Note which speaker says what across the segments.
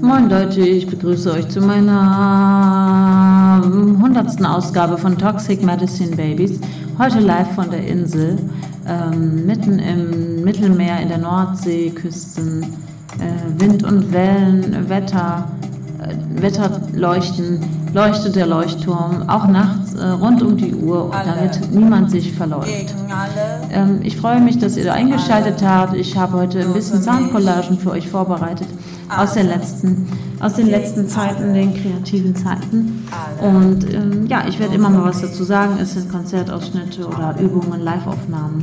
Speaker 1: Moin Leute, ich begrüße euch zu meiner hundertsten Ausgabe von Toxic Medicine Babies. Heute live von der Insel, ähm, mitten im Mittelmeer, in der Nordseeküsten. Äh, Wind und Wellen, Wetter, Wetterleuchten, leuchtet der Leuchtturm, auch nachts äh, rund um die Uhr, damit niemand sich verläuft. Ähm, ich freue mich, dass ihr da eingeschaltet habt. Ich habe heute ein bisschen Soundcollagen für euch vorbereitet aus, der letzten, aus den letzten Zeiten, den kreativen Zeiten. Und ähm, ja, ich werde immer mal was dazu sagen. Es sind Konzertausschnitte oder Übungen, Liveaufnahmen.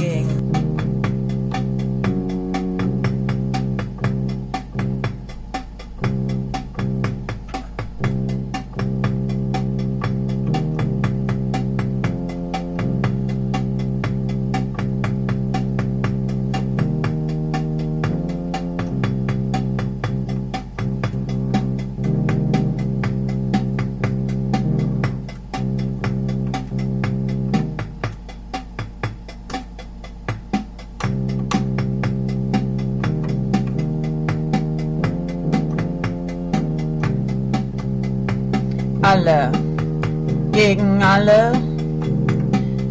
Speaker 2: Alle,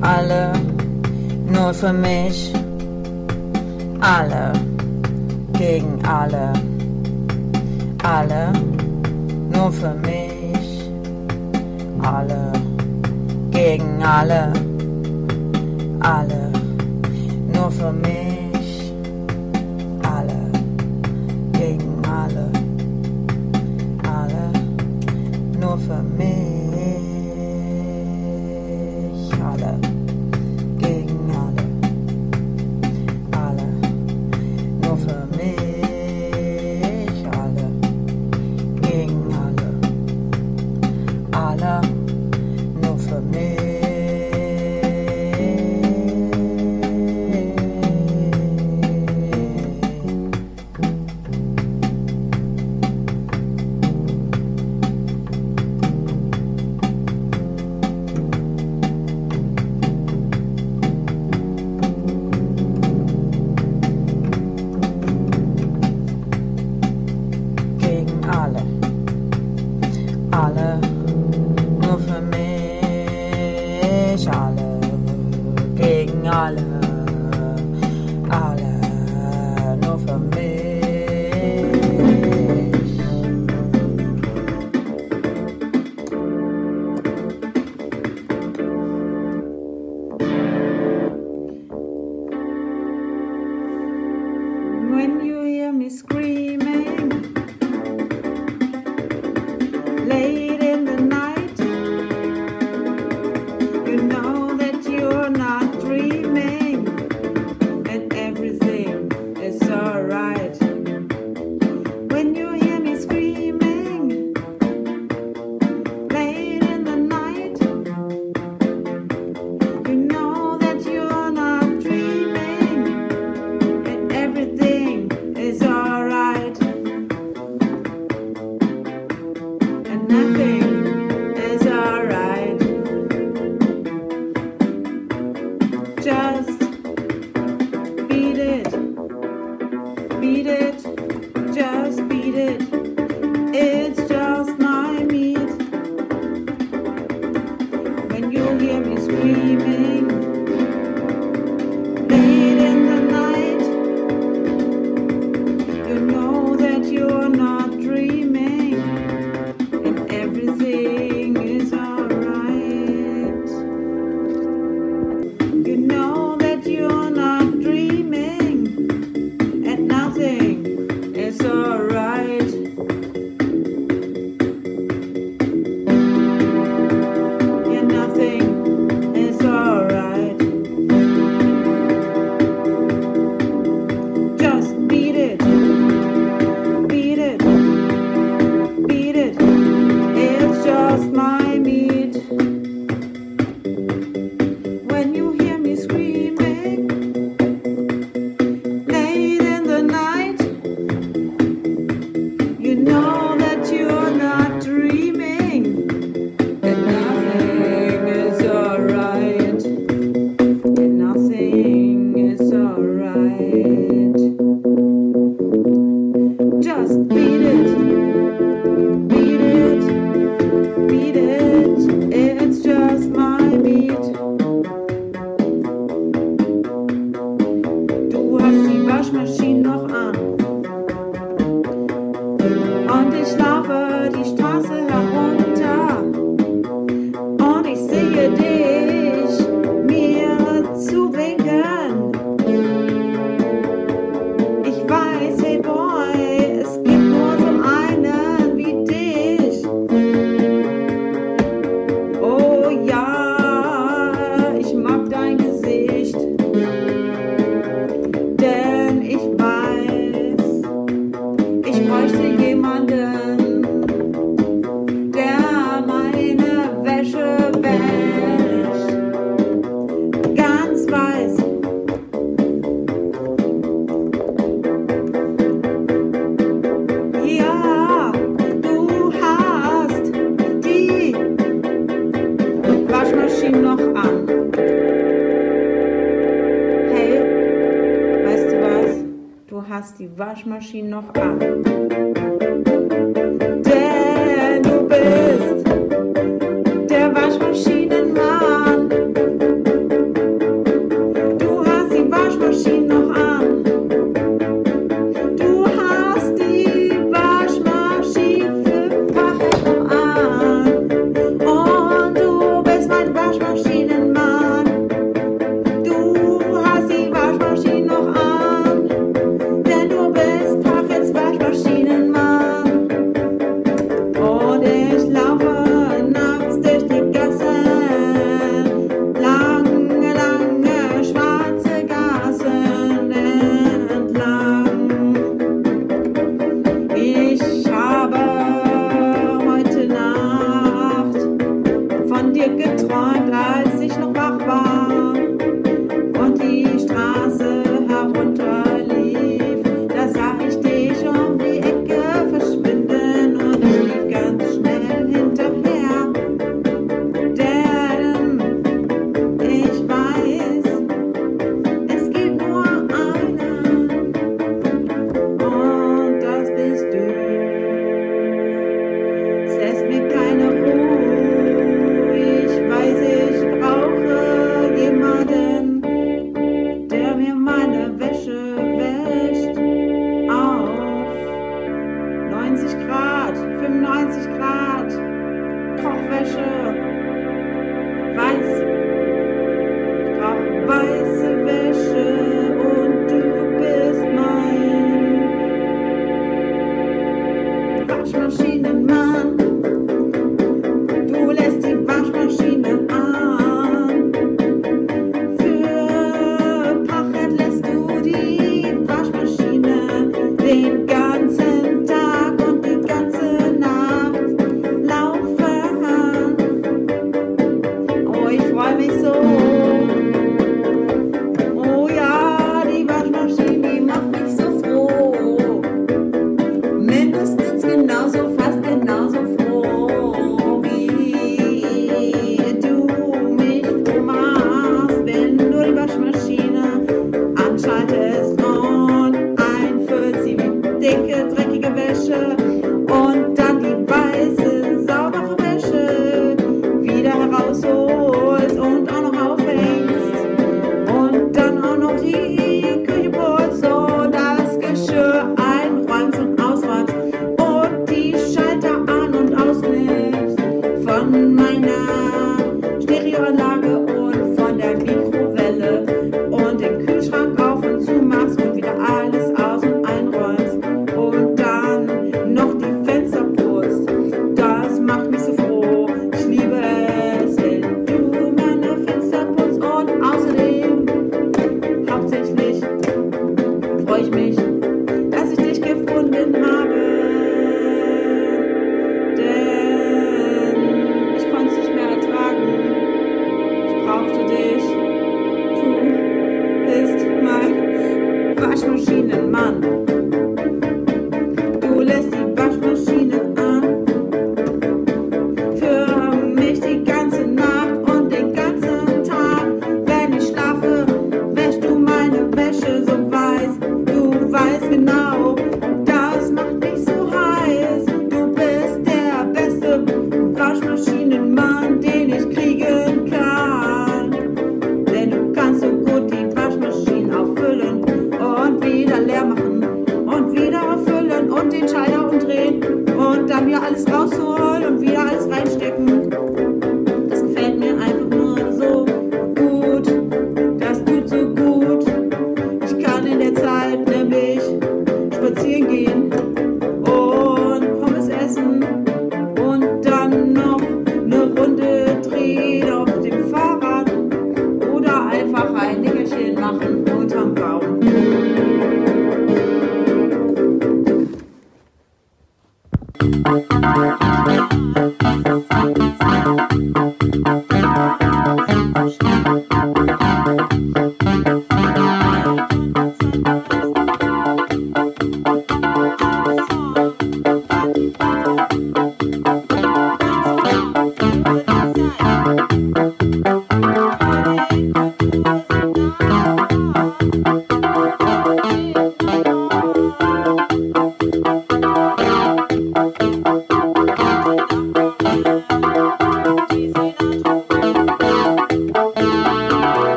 Speaker 2: alle, nur für mich, alle, gegen alle, alle, nur für mich, alle, gegen alle,
Speaker 3: beat it, beat it,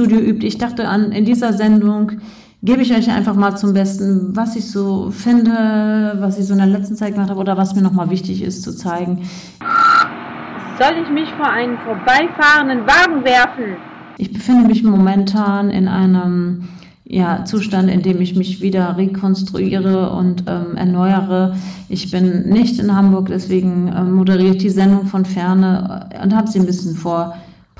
Speaker 1: Studio übt. Ich dachte an, in dieser Sendung gebe ich euch einfach mal zum Besten, was ich so finde, was ich so in der letzten Zeit gemacht habe oder was mir nochmal wichtig ist zu zeigen.
Speaker 4: Soll ich mich vor einen vorbeifahrenden Wagen werfen?
Speaker 1: Ich befinde mich momentan in einem ja, Zustand, in dem ich mich wieder rekonstruiere und ähm, erneuere. Ich bin nicht in Hamburg, deswegen ähm, moderiere ich die Sendung von ferne und habe sie ein bisschen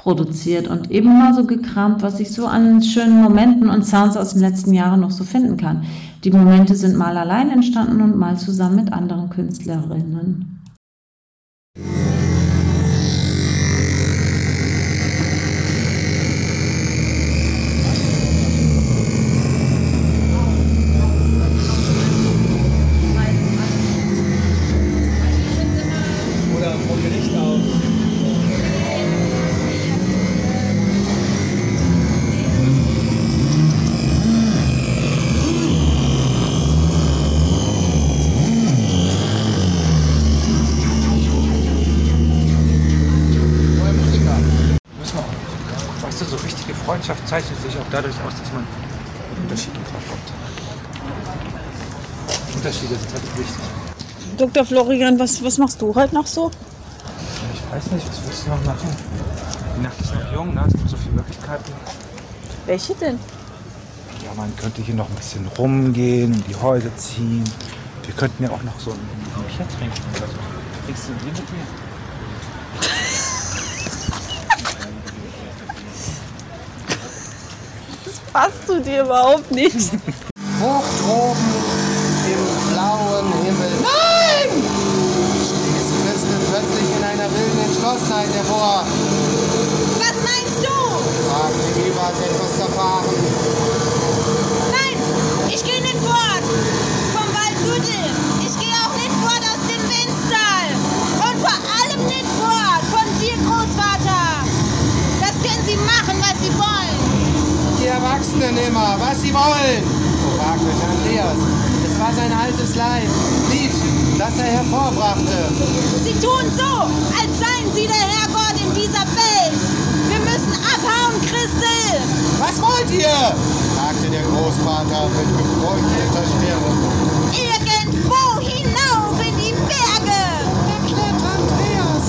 Speaker 1: vorproduziert und eben mal so gekramt, was ich so an schönen Momenten und Sounds aus den letzten Jahren noch so finden kann. Die Momente sind mal allein entstanden und mal zusammen mit anderen Künstlerinnen.
Speaker 3: Dadurch aus, dass man Unterschiede drauf hat. Unterschiede sind halt wichtig.
Speaker 5: Dr. Florian, was, was machst du heute noch so?
Speaker 3: Ich weiß nicht, was willst du noch machen? Die Nacht ist noch jung, ne? es gibt so viele Möglichkeiten.
Speaker 5: Welche denn?
Speaker 3: Ja, man könnte hier noch ein bisschen rumgehen und die Häuser ziehen. Wir könnten ja auch noch so ein, Bier trinken oder so. Trinkst du ein Bier mit mir?
Speaker 5: Passt du dir überhaupt nicht?
Speaker 6: Hoch droben im blauen Himmel. Nein! Stieß Christel plötzlich in einer wilden Entschlossenheit hervor.
Speaker 2: Was meinst du?
Speaker 6: Fragte Eva, hat etwas erfahren.
Speaker 2: Nein, ich gehe nicht fort. Vom Waldgüttel. Ich gehe auch nicht fort aus dem Windstal. Und vor allem nicht fort von dir, Großvater. Das können sie machen, was sie wollen.
Speaker 6: Die Erwachsenen immer, was sie wollen. fragte Andreas. Es war sein altes Leid, Lied, das er hervorbrachte.
Speaker 2: Sie tun so, als seien sie der Herrgott in dieser Welt. Wir müssen abhauen, Christel.
Speaker 6: Was wollt ihr? fragte der Großvater mit gefreundeter Stirn.
Speaker 2: Irgendwo hinauf in die Berge.
Speaker 6: Erklärt Andreas.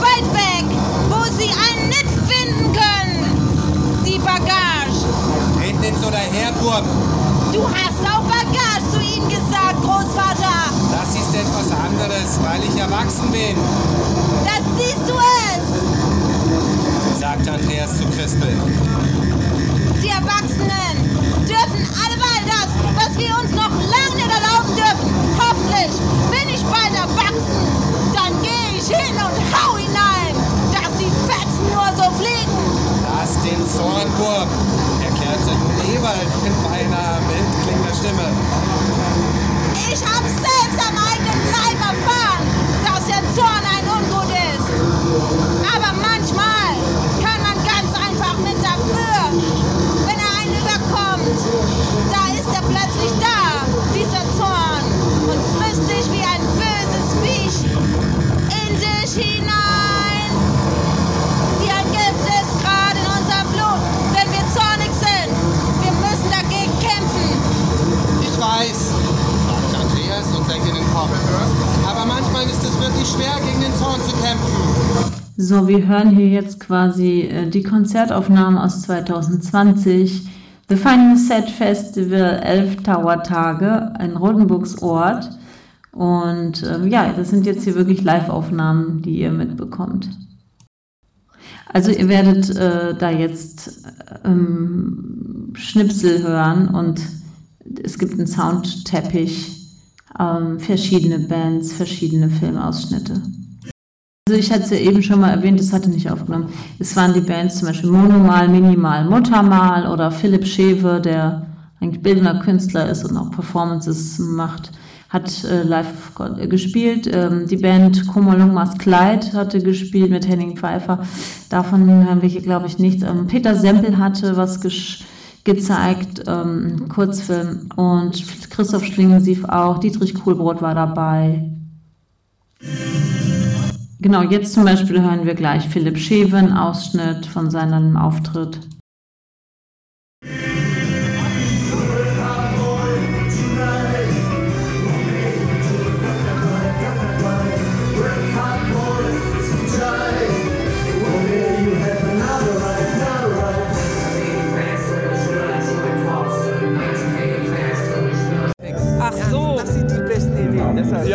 Speaker 2: Weit weg, wo sie einen nicht finden
Speaker 6: Nicht so daher, Burg.
Speaker 2: Du hast Bagage zu ihnen gesagt, Großvater.
Speaker 6: Das ist etwas anderes, weil ich erwachsen bin,
Speaker 2: Das siehst du es.
Speaker 6: sagte Andreas zu Christel.
Speaker 2: Die Erwachsenen dürfen alleweil das, was wir uns noch lange nicht erlauben dürfen. Hoffentlich bin ich bald erwachsen. Dann gehe ich hin und hau hinein, dass die Fetzen nur so fliegen.
Speaker 6: Lass den Zorn, Burg, Ewald mit beinahe mild klingender Stimme.
Speaker 2: Ich hab selbst am eigenen Leib erfahren,
Speaker 1: So, wir hören hier jetzt quasi äh, die Konzertaufnahmen aus 2020. The Final Set Festival 11 Tower Tage in Rotenburgs Ort. Und ähm, ja, das sind jetzt hier wirklich Live-Aufnahmen, die ihr mitbekommt. Also ihr werdet äh, da jetzt ähm, Schnipsel hören und es gibt einen Soundteppich, ähm, verschiedene Bands, verschiedene Filmausschnitte. Also ich hatte es ja eben schon mal erwähnt, das hatte nicht aufgenommen. Es waren die Bands zum Beispiel Monomal, Minimal, Muttermal oder Philipp Schewe, der eigentlich bildender Künstler ist und auch Performances macht, hat äh, live äh, gespielt. Ähm, die Band Komolungmas Kleid hatte gespielt mit Henning Pfeiffer. Davon hören wir hier, glaube ich, nichts. Ähm, Peter Sempel hatte was gezeigt, ähm, Kurzfilm. Und Christoph Schlingensief auch. Dietrich Kuhlbrot war dabei. Genau, jetzt zum Beispiel hören wir gleich Philipp Schewe, einen Ausschnitt von seinem Auftritt.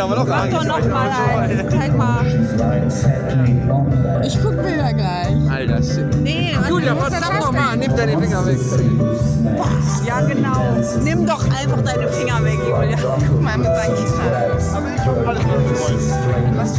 Speaker 7: Deshalb.
Speaker 8: Ja, aber noch
Speaker 9: Mach doch noch mal eins. Zeig mal.
Speaker 3: Ich guck Bilder gleich.
Speaker 8: Alter, shit.
Speaker 9: Nee,
Speaker 8: Julia,
Speaker 9: was
Speaker 8: was sag nochmal? Nimm deine Finger weg.
Speaker 9: Ja, genau. Nimm doch einfach deine Finger weg, Julia. Guck mal mit seinen Kindern.
Speaker 8: Aber ich hab alles gewollt.
Speaker 9: Was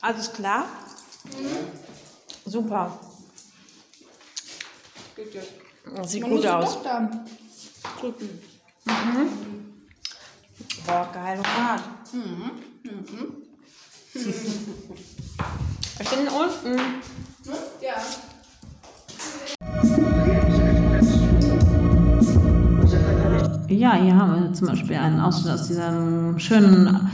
Speaker 9: Alles klar? Super. Das sieht gut aus. Mhm. Boah, geil und hart. Ich bin unten.
Speaker 1: Ja, hier haben wir zum Beispiel einen Ausschnitt aus diesem schönen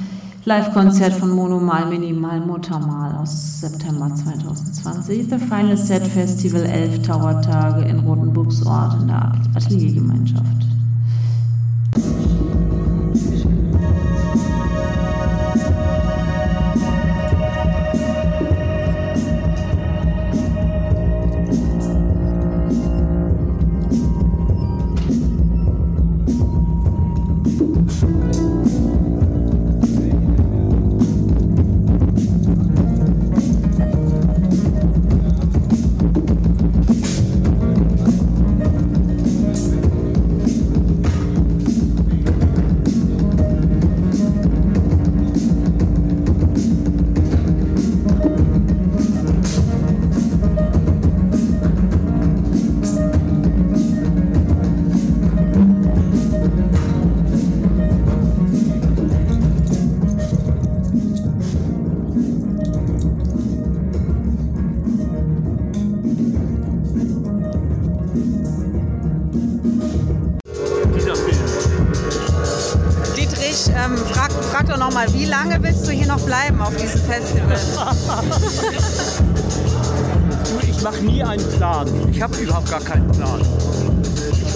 Speaker 1: Live-Konzert von Monomal, Minimal, Muttermal aus September 2020. The Final Set Festival 11 Tower-Tage in Rotenburgsort in der Ateliergemeinschaft.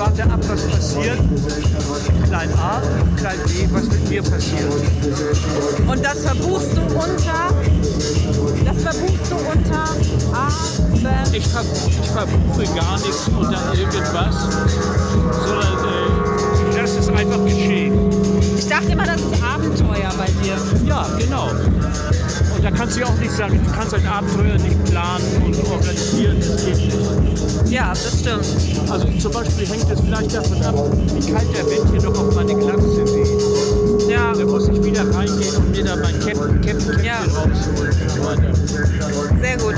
Speaker 10: Warte ab, was passiert. Klein A, Klein B, was mit mir passiert.
Speaker 2: Und das verbuchst du unter, das verbuchst du unter Abend.
Speaker 10: Ich, ver ich verbuche gar nichts unter irgendwas, sondern äh, das ist einfach geschehen.
Speaker 2: Ich dachte immer, das ist Abenteuer bei dir.
Speaker 10: Ja, genau. Und da kannst du ja auch nicht sagen, du kannst ein Abenteuer nicht planen und organisieren, das geht nicht.
Speaker 2: Ja, das stimmt.
Speaker 10: Also zum Beispiel hängt es vielleicht davon ab, wie kalt der Wind hier noch auf meine Glatze weht.
Speaker 2: Ja.
Speaker 10: Da muss ich wieder reingehen und mir da mein Käppchen, Käppchen,
Speaker 2: Ja.
Speaker 10: rausholen und so weiter.
Speaker 2: Sehr gut.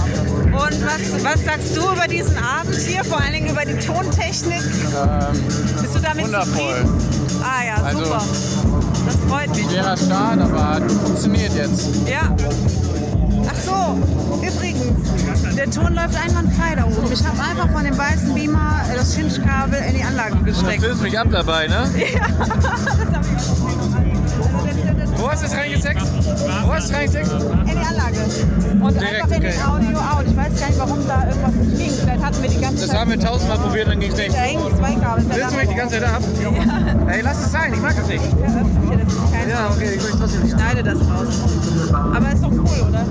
Speaker 2: Und was, was sagst du über diesen Abend hier, vor allen Dingen über die Tontechnik? Bist du damit
Speaker 6: wundervoll.
Speaker 2: zufrieden? Ah ja,
Speaker 6: Also-
Speaker 2: super. Das freut mich.
Speaker 6: Schwerer Start, aber funktioniert jetzt.
Speaker 2: Ja. Ach so, übrigens, der Ton läuft einwandfrei da oben. Ich habe einfach von dem weißen Beamer äh, das Schinschkabel in die Anlage
Speaker 6: Du
Speaker 2: gesteckt.
Speaker 6: filmst mich ab dabei, ne?
Speaker 2: Ja.
Speaker 6: Wo hast du es reingesteckt? Wo hast du es reingesteckt?
Speaker 2: In die Anlage. Und
Speaker 6: Direkt,
Speaker 2: einfach in
Speaker 6: okay.
Speaker 2: den Audio out. Ich weiß gar nicht, warum da irgendwas nicht ging. Vielleicht hatten wir die ganze
Speaker 6: Das
Speaker 2: Zeit.
Speaker 6: haben wir tausendmal probiert, dann ging es nicht.
Speaker 2: Da hängen zwei Kabel.
Speaker 6: Willst du mich die ganze Zeit ab?
Speaker 2: Ja.
Speaker 6: Ey, lass es sein, ich mag das nicht.
Speaker 2: Ja,
Speaker 6: okay, ich trotzdem nicht.
Speaker 2: Schneide das raus. Aber ist doch cool, oder?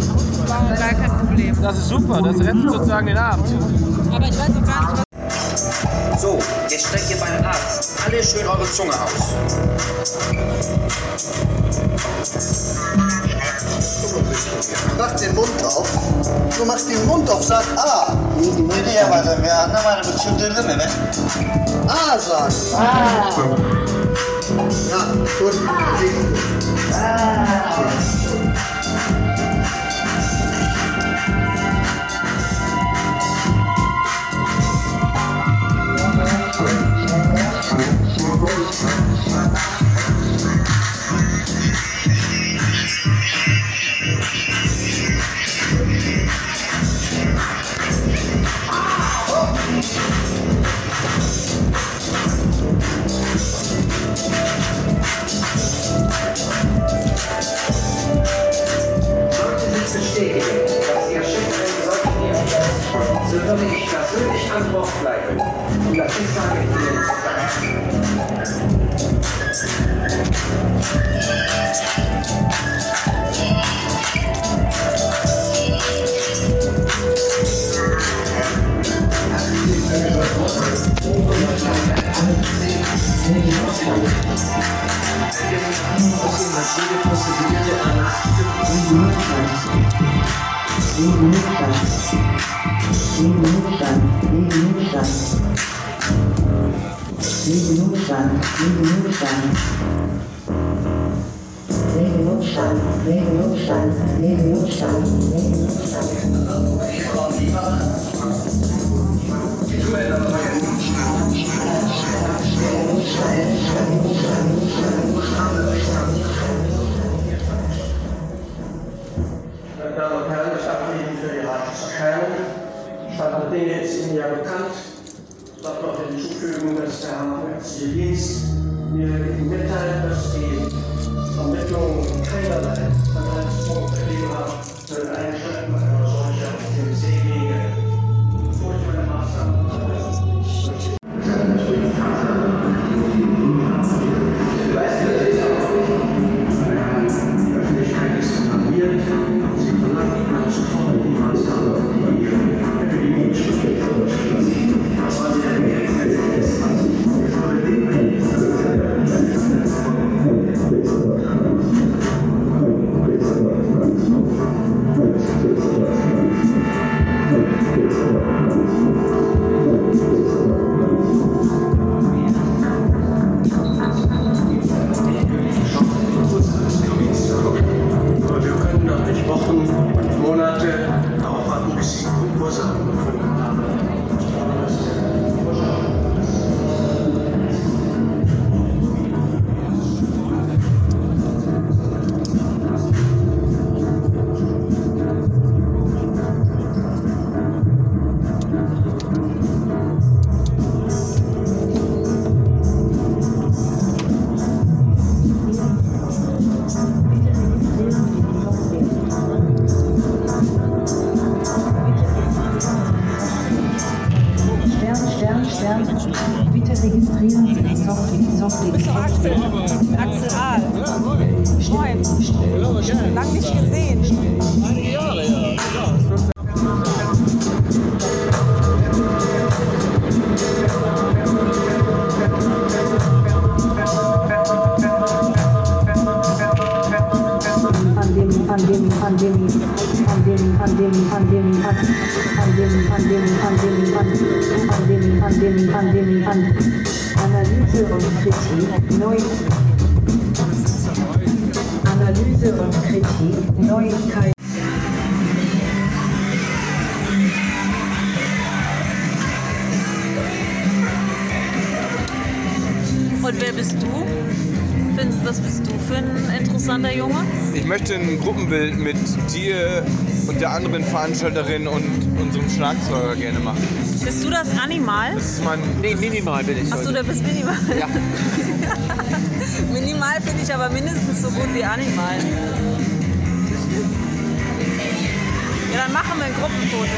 Speaker 2: War gar kein Problem.
Speaker 6: Das ist super, das rettet sozusagen den Abend.
Speaker 2: Aber ich weiß auch gar nicht, was.
Speaker 11: So, jetzt beim Arzt alle schön eure Zunge aus.
Speaker 12: Mach den Mund auf. Du machst den Mund auf, sag A. Ne diye var ve anlamadım. Çıldırdı mı be? A sag. A. Ja, gut.
Speaker 13: Sollte
Speaker 14: der
Speaker 15: Junge?
Speaker 6: Ich möchte ein Gruppenbild mit dir und der anderen Veranstalterin und unserem Schlagzeuger gerne machen.
Speaker 15: Bist du das Animal?
Speaker 6: Das ist mein.
Speaker 2: Nee, minimal bin ich.
Speaker 15: Achso, du bist minimal.
Speaker 2: Ja.
Speaker 15: minimal finde ich aber mindestens so gut wie Animal. Ja, dann machen wir ein Gruppenfoto.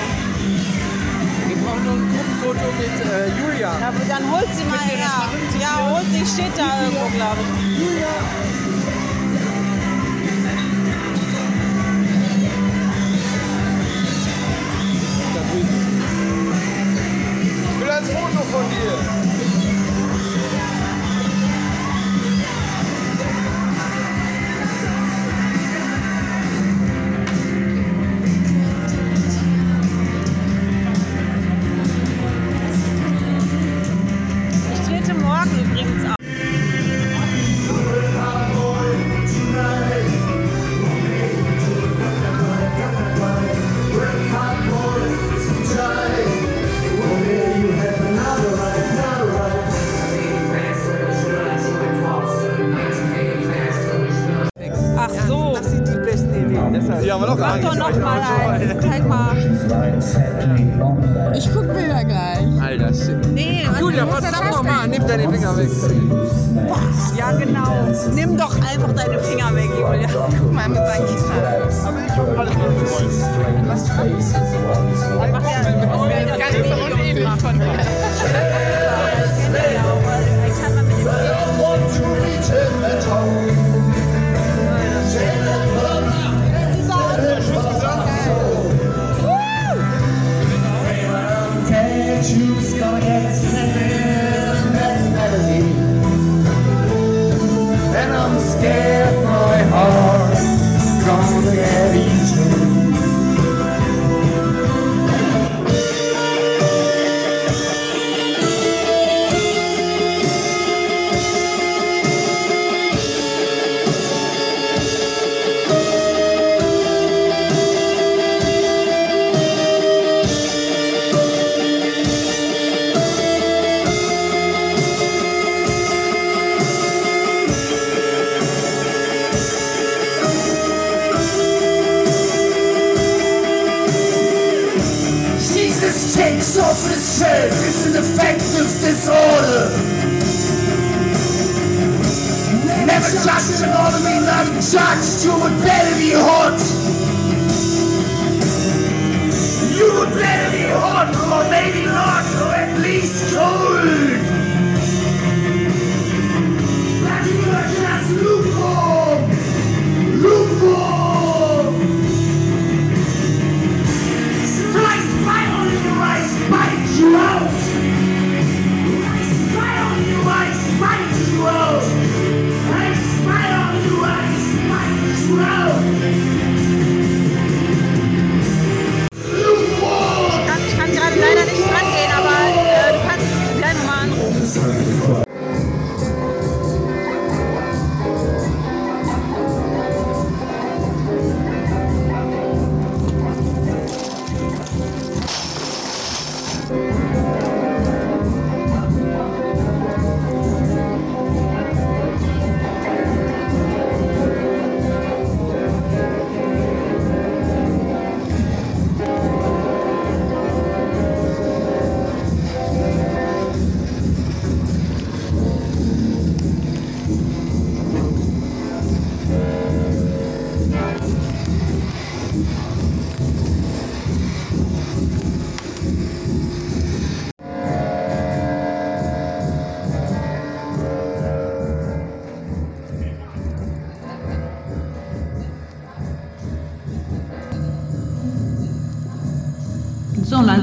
Speaker 2: Wir brauchen nur ein Gruppenfoto mit äh, Julia.
Speaker 9: Ja, dann holt sie mal her. Ja, holt sie, steht da irgendwo, glaube ich.
Speaker 2: Julia. here. nimm
Speaker 9: doch einfach deine Finger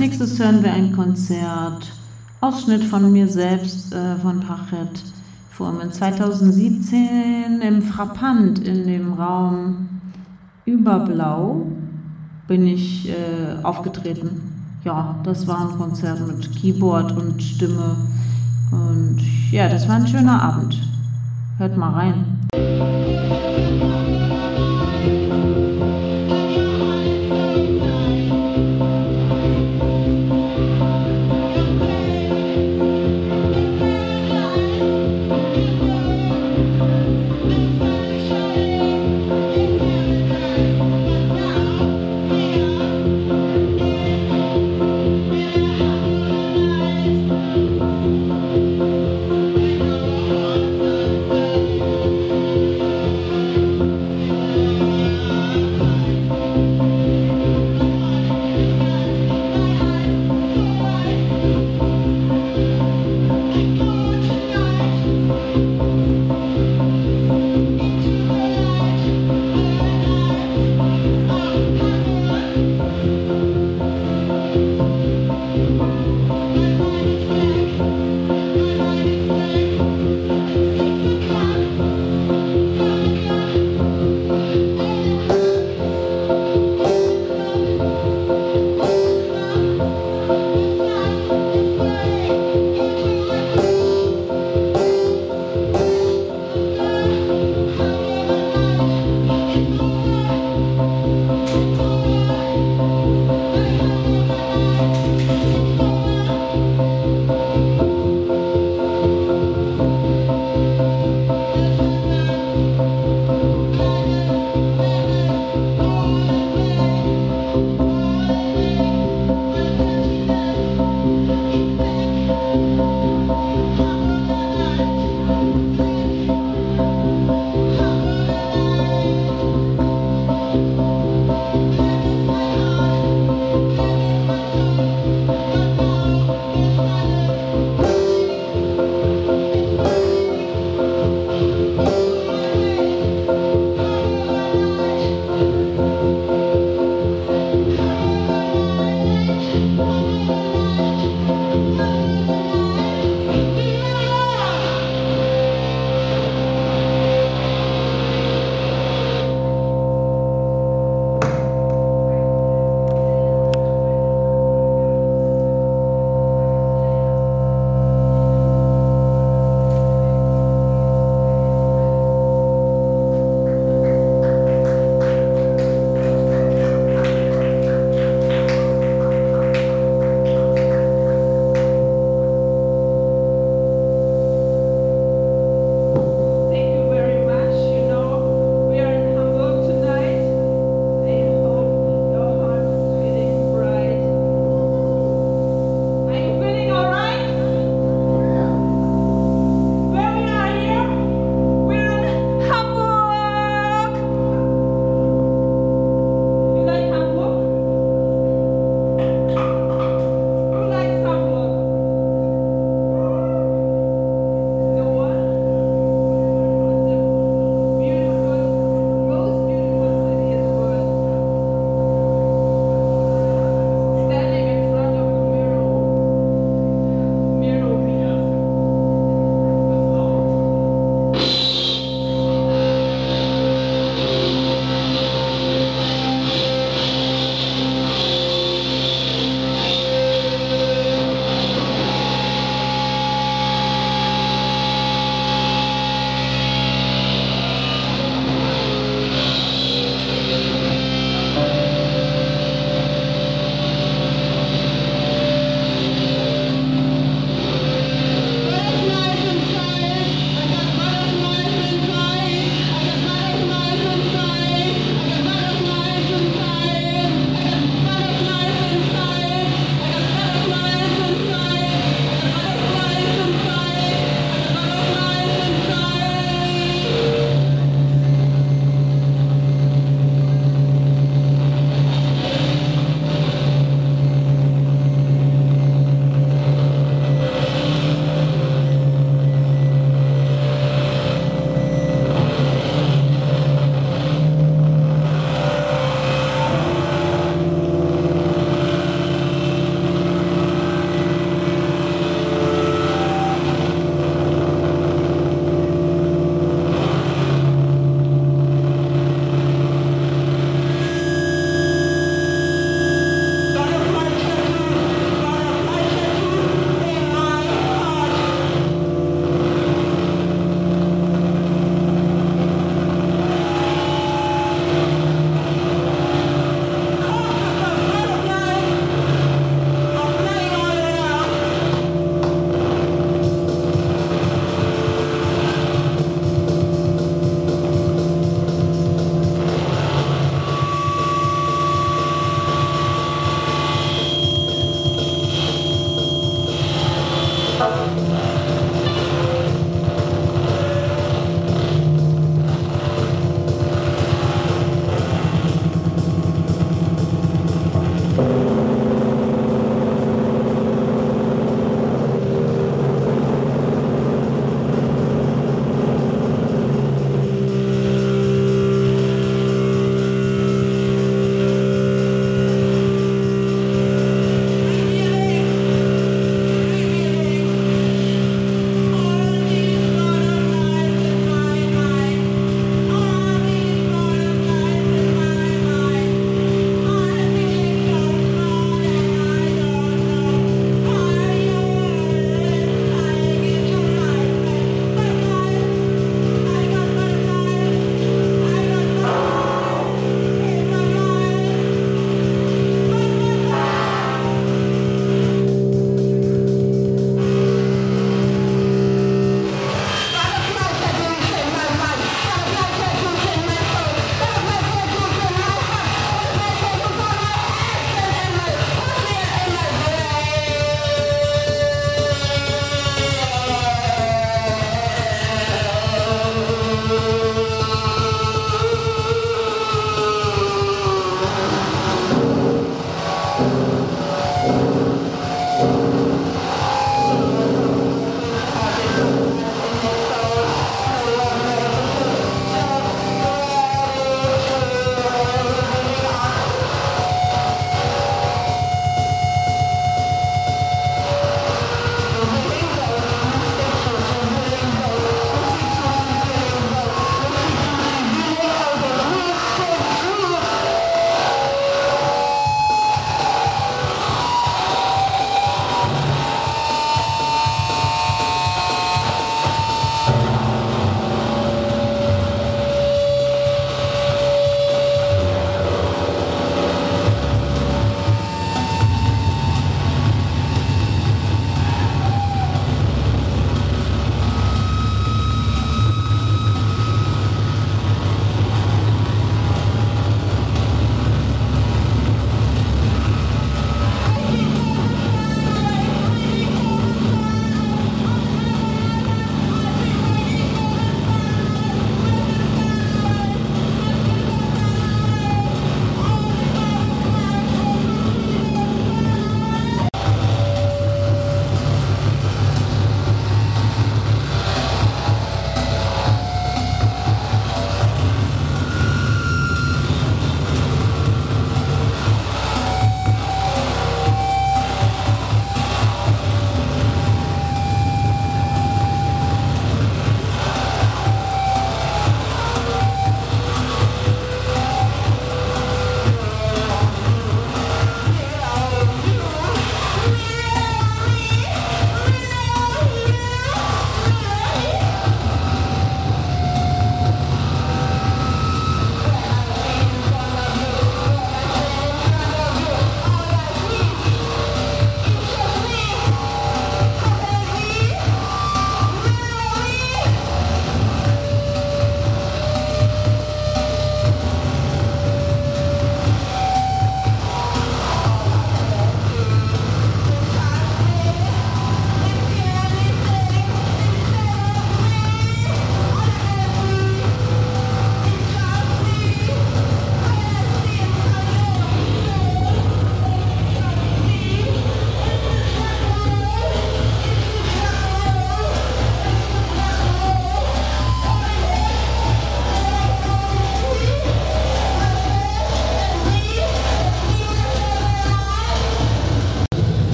Speaker 1: nächstes hören wir ein Konzert. Ausschnitt von mir selbst, äh, von Pachet Fuhrmann 2017 im Frappant in dem Raum Überblau bin ich äh, aufgetreten. Ja, das war ein Konzert mit Keyboard und Stimme. Und ja, das war ein schöner Abend. Hört mal rein.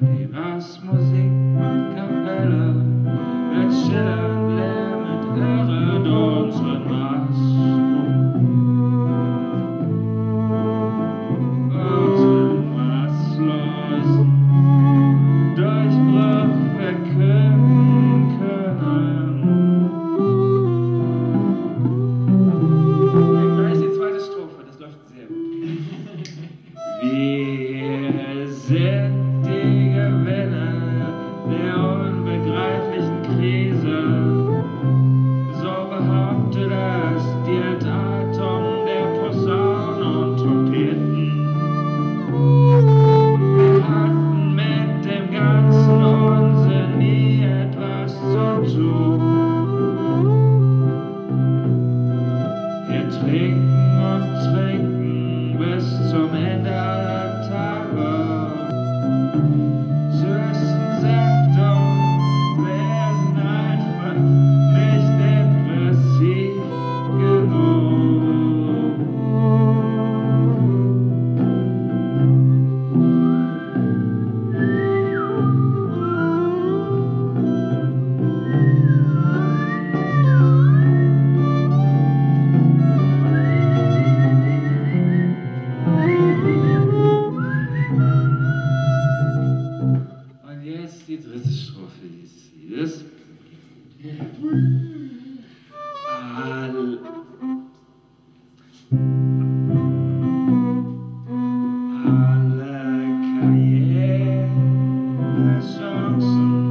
Speaker 16: Die, die
Speaker 17: promise.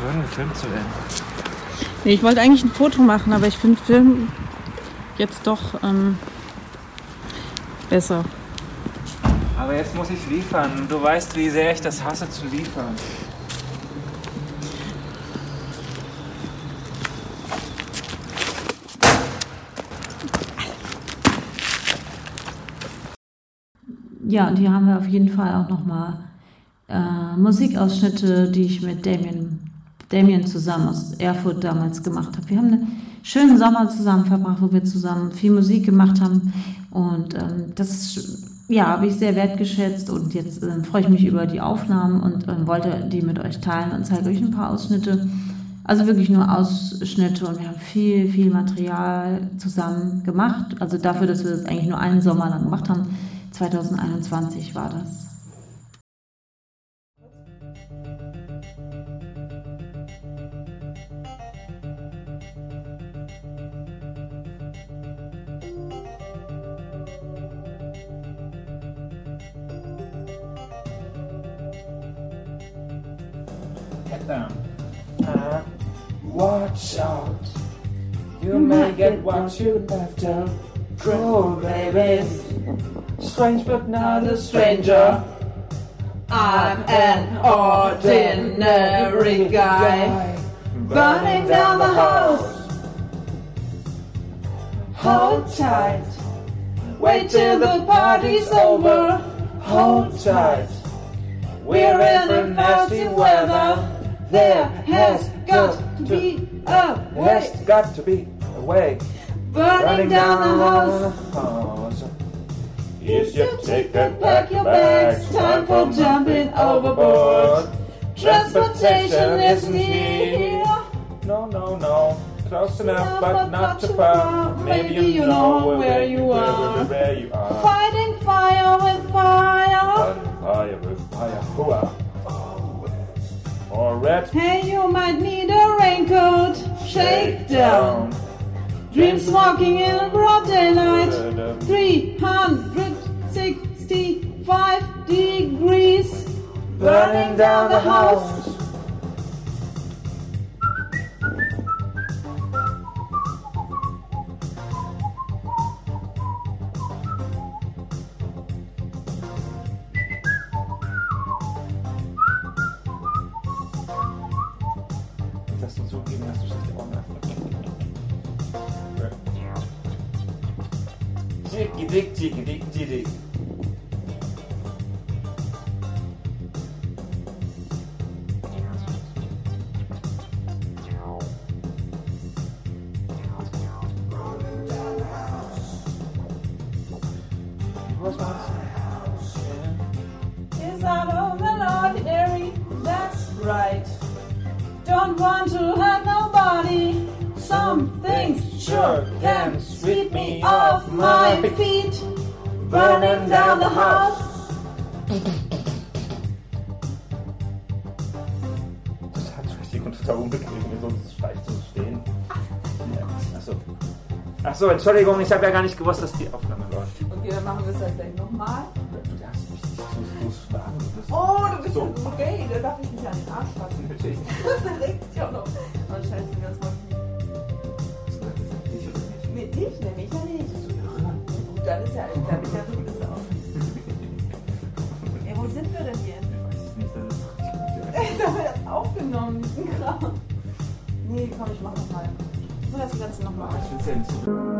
Speaker 17: Gewöhnen, gefilmt zu werden.
Speaker 9: Nee, ich wollte eigentlich ein Foto machen, aber ich finde Film jetzt doch ähm, besser.
Speaker 17: Aber jetzt muss ich liefern. Du weißt, wie sehr ich das hasse zu liefern.
Speaker 1: Ja, und hier haben wir auf jeden Fall auch nochmal äh, Musikausschnitte, die ich mit Damien, Damien zusammen aus Erfurt damals gemacht habe. Wir haben einen schönen Sommer zusammen verbracht, wo wir zusammen viel Musik gemacht haben. Und ähm, das ja, habe ich sehr wertgeschätzt. Und jetzt ähm, freue ich mich über die Aufnahmen und ähm, wollte die mit euch teilen und zeige euch ein paar Ausschnitte. Also wirklich nur Ausschnitte und wir haben viel, viel Material zusammen gemacht. Also dafür, dass wir das eigentlich nur einen Sommer lang gemacht haben. 2021 war das.
Speaker 16: Get down. Uh, watch out. You may get what you after. Cruel babies. Strange but not a stranger.
Speaker 3: I'm an ordinary guy. Burning down the house. Hold tight. Wait till the party's over. Hold tight. We're in a nasty weather. There has got to be a way.
Speaker 17: Has
Speaker 3: way.
Speaker 17: got to be a way.
Speaker 3: Burning down the house.
Speaker 17: house.
Speaker 3: Here's your ticket, pack your bags. Time for jumping overboard. Transportation is near.
Speaker 17: No, no, no. Close enough, but not too far. Maybe you know where you are. Where you are.
Speaker 3: Fighting fire with fire.
Speaker 17: Fire with fire. Hooah. Or red.
Speaker 3: Hey, you might need a raincoat. Shake down. Dreams walking in broad daylight. 365 degrees. Burning down the house.
Speaker 17: Achso, Entschuldigung, ich habe ja gar nicht gewusst, dass die Aufnahme läuft.
Speaker 3: Okay, dann machen wir es halt gleich nochmal.
Speaker 17: Du darfst mich nicht so, so schlagen. Du bist
Speaker 3: Oh, du bist
Speaker 17: so.
Speaker 3: so okay, da darf ich mich an den Arsch fassen. Das regt sich auch noch. Oh, scheiße, das wollte ich Ganze nochmal an.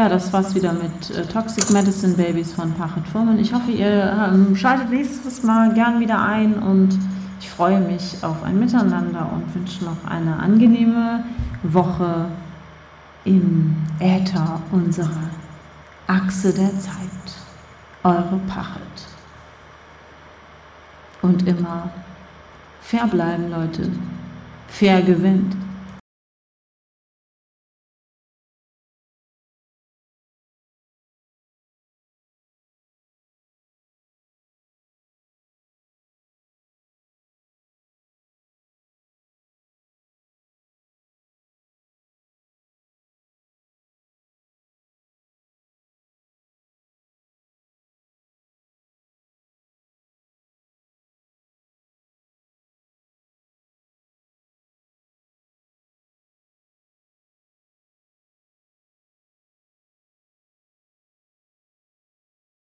Speaker 1: Ja, das war's wieder mit äh, Toxic Medicine Babies von Pachet Furman. Ich hoffe, ihr ähm, schaltet nächstes Mal gern wieder ein und ich freue mich auf ein Miteinander und wünsche noch eine angenehme Woche im Äther unserer Achse der Zeit. Eure Pachet. Und immer fair bleiben, Leute. Fair gewinnt.